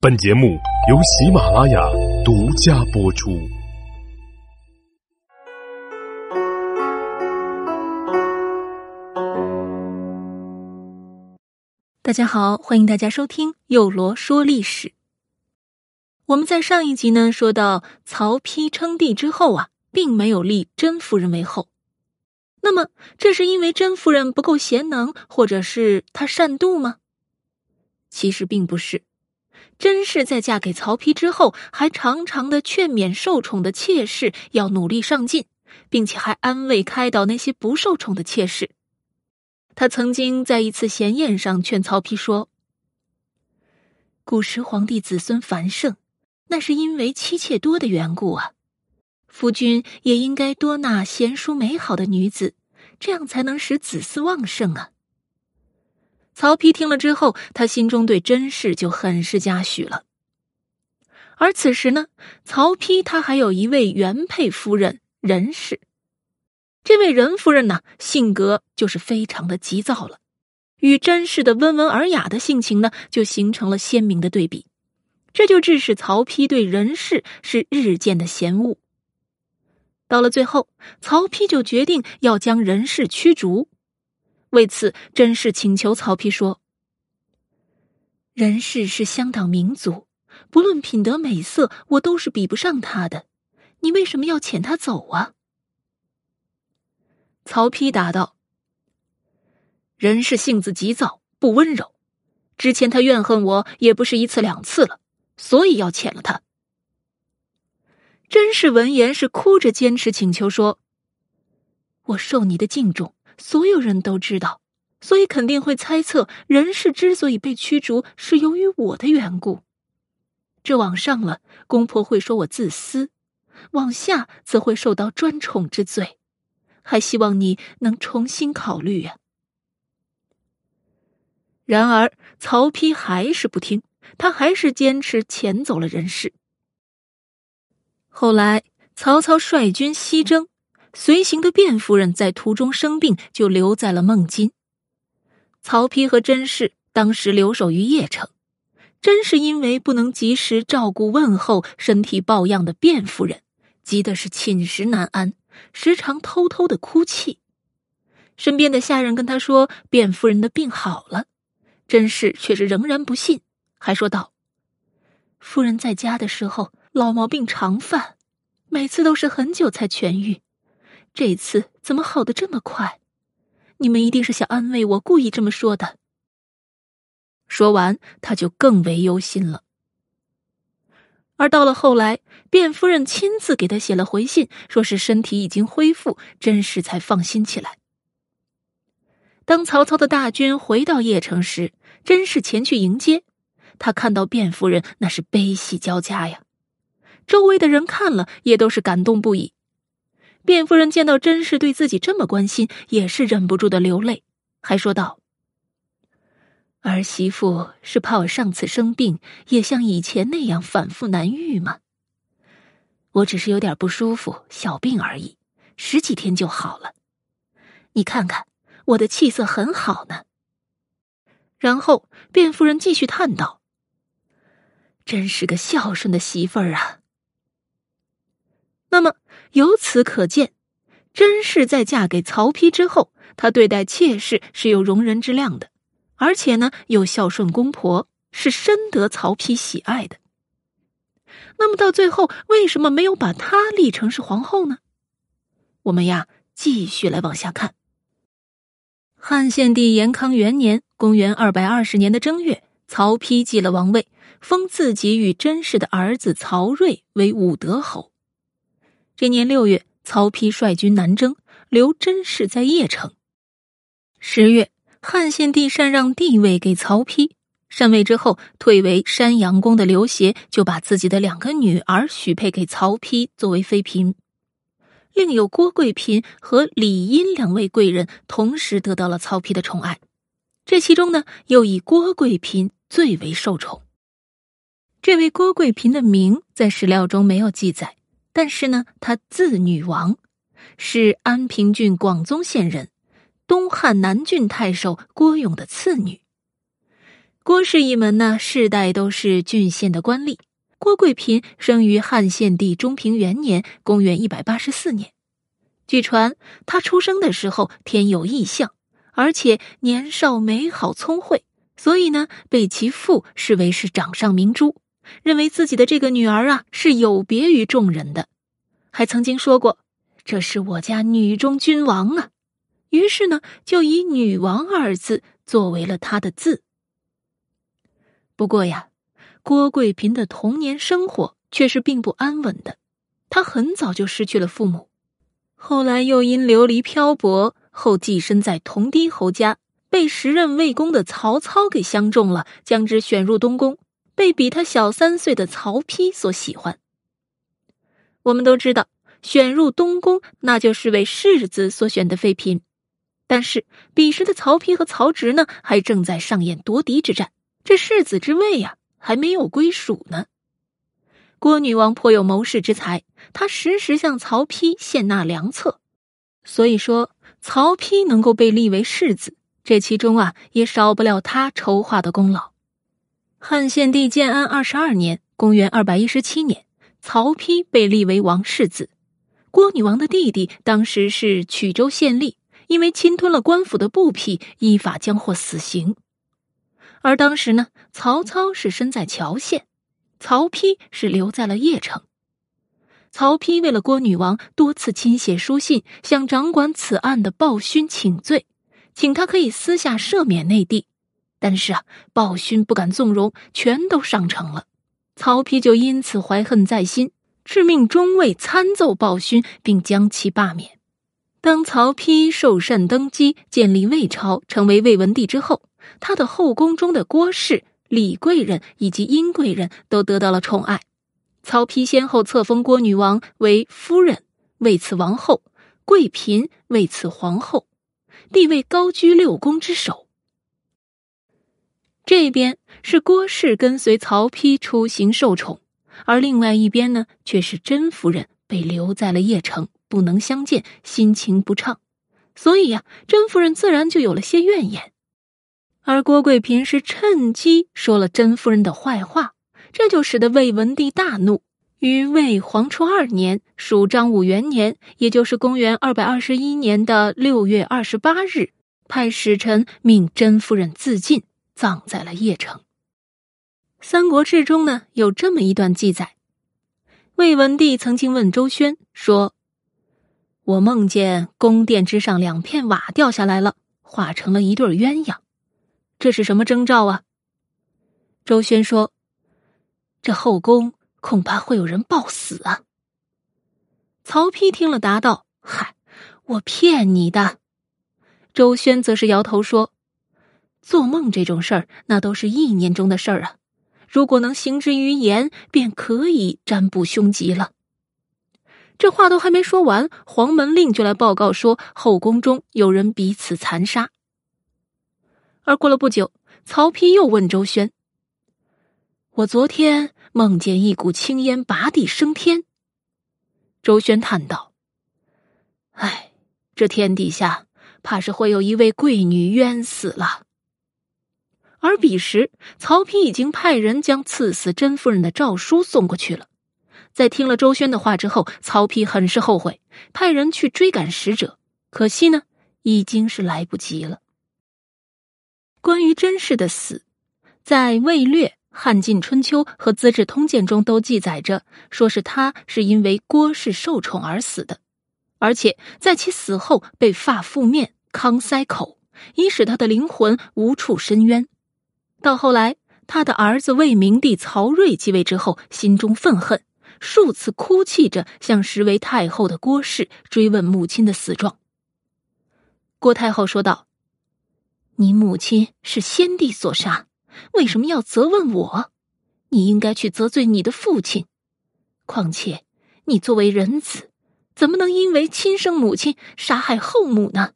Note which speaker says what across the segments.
Speaker 1: 本节目由喜马拉雅独家播出。
Speaker 2: 大家好，欢迎大家收听幼罗说历史。我们在上一集呢说到，曹丕称帝之后啊，并没有立甄夫人为后。那么，这是因为甄夫人不够贤能，或者是她善妒吗？其实并不是。甄氏在嫁给曹丕之后，还常常的劝勉受宠的妾室要努力上进，并且还安慰开导那些不受宠的妾室。他曾经在一次闲宴上劝曹丕说：“古时皇帝子孙繁盛，那是因为妻妾多的缘故啊。夫君也应该多纳贤淑美好的女子，这样才能使子嗣旺盛啊。”曹丕听了之后，他心中对甄氏就很是嘉许了。而此时呢，曹丕他还有一位原配夫人任氏。这位任夫人呢，性格就是非常的急躁了，与甄氏的温文尔雅的性情呢，就形成了鲜明的对比。这就致使曹丕对任氏是日渐的嫌恶。到了最后，曹丕就决定要将任氏驱逐。为此，甄氏请求曹丕说：“任氏是乡党民族，不论品德美色，我都是比不上他的。你为什么要遣他走啊？”曹丕答道：“任氏性子急躁，不温柔。之前他怨恨我也不是一次两次了，所以要遣了他。”甄氏闻言是哭着坚持请求说：“我受你的敬重。”所有人都知道，所以肯定会猜测任氏之所以被驱逐，是由于我的缘故。这往上了，公婆会说我自私；往下，则会受到专宠之罪。还希望你能重新考虑呀。然而，曹丕还是不听，他还是坚持遣走了任氏。后来，曹操率军西征。随行的卞夫人在途中生病，就留在了孟津。曹丕和甄氏当时留守于邺城，甄氏因为不能及时照顾问候身体抱恙的卞夫人，急的是寝食难安，时常偷偷的哭泣。身边的下人跟他说卞夫人的病好了，甄氏却是仍然不信，还说道：“夫人在家的时候老毛病常犯，每次都是很久才痊愈。”这次怎么好的这么快？你们一定是想安慰我，故意这么说的。说完，他就更为忧心了。而到了后来，卞夫人亲自给他写了回信，说是身体已经恢复，甄氏才放心起来。当曹操的大军回到邺城时，甄氏前去迎接，他看到卞夫人，那是悲喜交加呀。周围的人看了，也都是感动不已。卞夫人见到甄氏对自己这么关心，也是忍不住的流泪，还说道：“儿媳妇是怕我上次生病也像以前那样反复难愈吗？我只是有点不舒服，小病而已，十几天就好了。你看看我的气色很好呢。”然后卞夫人继续叹道：“真是个孝顺的媳妇儿啊。”那么。由此可见，甄氏在嫁给曹丕之后，她对待妾室是有容人之量的，而且呢又孝顺公婆，是深得曹丕喜爱的。那么到最后，为什么没有把她立成是皇后呢？我们呀，继续来往下看。汉献帝延康元年（公元二百二十年的正月），曹丕继了王位，封自己与甄氏的儿子曹睿为武德侯。这年六月，曹丕率军南征，留甄氏在邺城。十月，汉献帝禅让帝位给曹丕。禅位之后，退为山阳公的刘协就把自己的两个女儿许配给曹丕作为妃嫔。另有郭贵嫔和李殷两位贵人同时得到了曹丕的宠爱。这其中呢，又以郭贵嫔最为受宠。这位郭贵嫔的名在史料中没有记载。但是呢，她字女王，是安平郡广宗县人，东汉南郡太守郭勇的次女。郭氏一门呢，世代都是郡县的官吏。郭贵嫔生于汉献帝中平元年（公元一百八十四年）。据传，她出生的时候天有异象，而且年少美好聪慧，所以呢，被其父视为是掌上明珠，认为自己的这个女儿啊是有别于众人的，还曾经说过：“这是我家女中君王啊。”于是呢，就以“女王”二字作为了她的字。不过呀。郭贵嫔的童年生活却是并不安稳的，她很早就失去了父母，后来又因流离漂泊，后寄身在同堤侯家，被时任魏公的曹操给相中了，将之选入东宫，被比他小三岁的曹丕所喜欢。我们都知道，选入东宫那就是为世子所选的妃嫔，但是彼时的曹丕和曹植呢，还正在上演夺嫡之战，这世子之位呀。还没有归属呢。郭女王颇有谋士之才，她时时向曹丕献纳良策，所以说曹丕能够被立为世子，这其中啊也少不了他筹划的功劳。汉献帝建安二十二年（公元二百一十七年），曹丕被立为王世子。郭女王的弟弟当时是曲州县吏，因为侵吞了官府的布匹，依法将获死刑。而当时呢，曹操是身在谯县，曹丕是留在了邺城。曹丕为了郭女王，多次亲写书信向掌管此案的鲍勋请罪，请他可以私下赦免内地。但是啊，鲍勋不敢纵容，全都上呈了。曹丕就因此怀恨在心，致命中尉参奏鲍勋，并将其罢免。当曹丕受禅登基，建立魏朝，成为魏文帝之后。他的后宫中的郭氏、李贵人以及殷贵人都得到了宠爱。曹丕先后册封郭女王为夫人，位赐王后；贵嫔位赐皇后，地位高居六宫之首。这边是郭氏跟随曹丕出行受宠，而另外一边呢，却是甄夫人被留在了邺城，不能相见，心情不畅。所以呀，甄夫人自然就有了些怨言。而郭贵嫔是趁机说了甄夫人的坏话，这就使得魏文帝大怒。于魏黄初二年，属张武元年，也就是公元二百二十一年的六月二十八日，派使臣命甄夫人自尽，葬在了邺城。《三国志》中呢有这么一段记载：魏文帝曾经问周宣说：“我梦见宫殿之上两片瓦掉下来了，化成了一对鸳鸯。”这是什么征兆啊？周宣说：“这后宫恐怕会有人暴死啊。”曹丕听了，答道：“嗨，我骗你的。”周宣则是摇头说：“做梦这种事儿，那都是意念中的事儿啊。如果能行之于言，便可以占卜凶吉了。”这话都还没说完，黄门令就来报告说，后宫中有人彼此残杀。而过了不久，曹丕又问周宣：“我昨天梦见一股青烟拔地升天。”周宣叹道：“哎，这天底下怕是会有一位贵女冤死了。”而彼时，曹丕已经派人将赐死甄夫人的诏书送过去了。在听了周宣的话之后，曹丕很是后悔，派人去追赶使者，可惜呢，已经是来不及了。关于甄氏的死，在《魏略》《汉晋春秋》和《资治通鉴》中都记载着，说是他是因为郭氏受宠而死的，而且在其死后被发覆面、康塞口，以使他的灵魂无处伸冤。到后来，他的儿子魏明帝曹睿继位之后，心中愤恨，数次哭泣着向实为太后的郭氏追问母亲的死状。郭太后说道。你母亲是先帝所杀，为什么要责问我？你应该去责罪你的父亲。况且，你作为人子，怎么能因为亲生母亲杀害后母呢？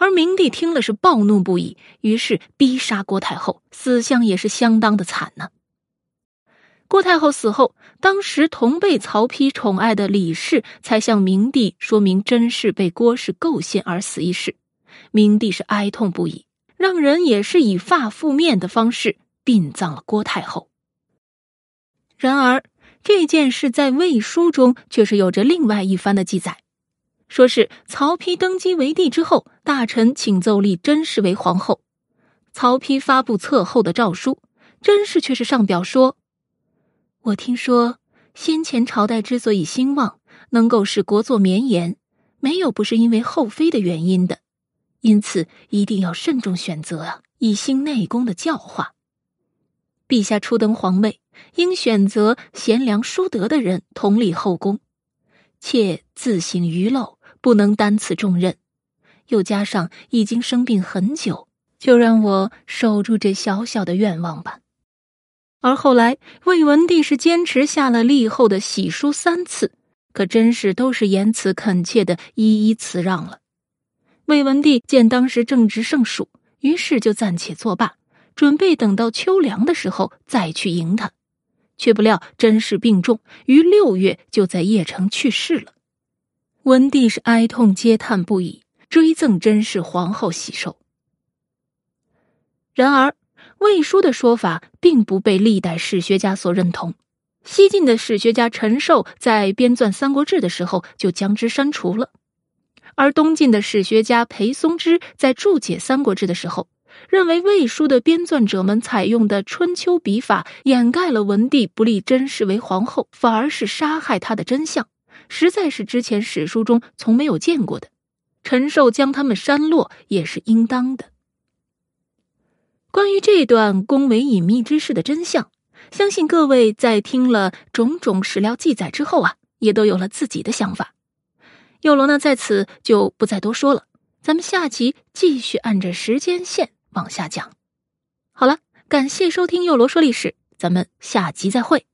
Speaker 2: 而明帝听了是暴怒不已，于是逼杀郭太后，死相也是相当的惨呢。郭太后死后，当时同被曹丕宠爱的李氏才向明帝说明甄氏被郭氏构陷而死一事。明帝是哀痛不已，让人也是以发覆面的方式殡葬了郭太后。然而，这件事在魏书中却是有着另外一番的记载，说是曹丕登基为帝之后，大臣请奏立甄氏为皇后。曹丕发布册后的诏书，甄氏却是上表说：“我听说先前朝代之所以兴旺，能够使国祚绵延，没有不是因为后妃的原因的，因此一定要慎重选择啊，以兴内宫的教化。陛下初登皇位。”应选择贤良淑德的人统理后宫，妾自省愚陋，不能担此重任。又加上已经生病很久，就让我守住这小小的愿望吧。而后来，魏文帝是坚持下了立后的喜书三次，可真是都是言辞恳切的一一辞让了。魏文帝见当时正值盛暑，于是就暂且作罢，准备等到秋凉的时候再去迎他。却不料甄氏病重，于六月就在邺城去世了。文帝是哀痛嗟叹不已，追赠甄氏皇后喜寿。然而，魏书的说法并不被历代史学家所认同。西晋的史学家陈寿在编纂《三国志》的时候就将之删除了，而东晋的史学家裴松之在注解《三国志》的时候。认为魏书的编纂者们采用的春秋笔法掩盖了文帝不立甄氏为皇后，反而是杀害她的真相，实在是之前史书中从没有见过的。陈寿将他们删落也是应当的。关于这段宫闱隐秘之事的真相，相信各位在听了种种史料记载之后啊，也都有了自己的想法。幼罗呢，在此就不再多说了，咱们下集继续按着时间线。往下讲，好了，感谢收听《幼罗说历史》，咱们下集再会。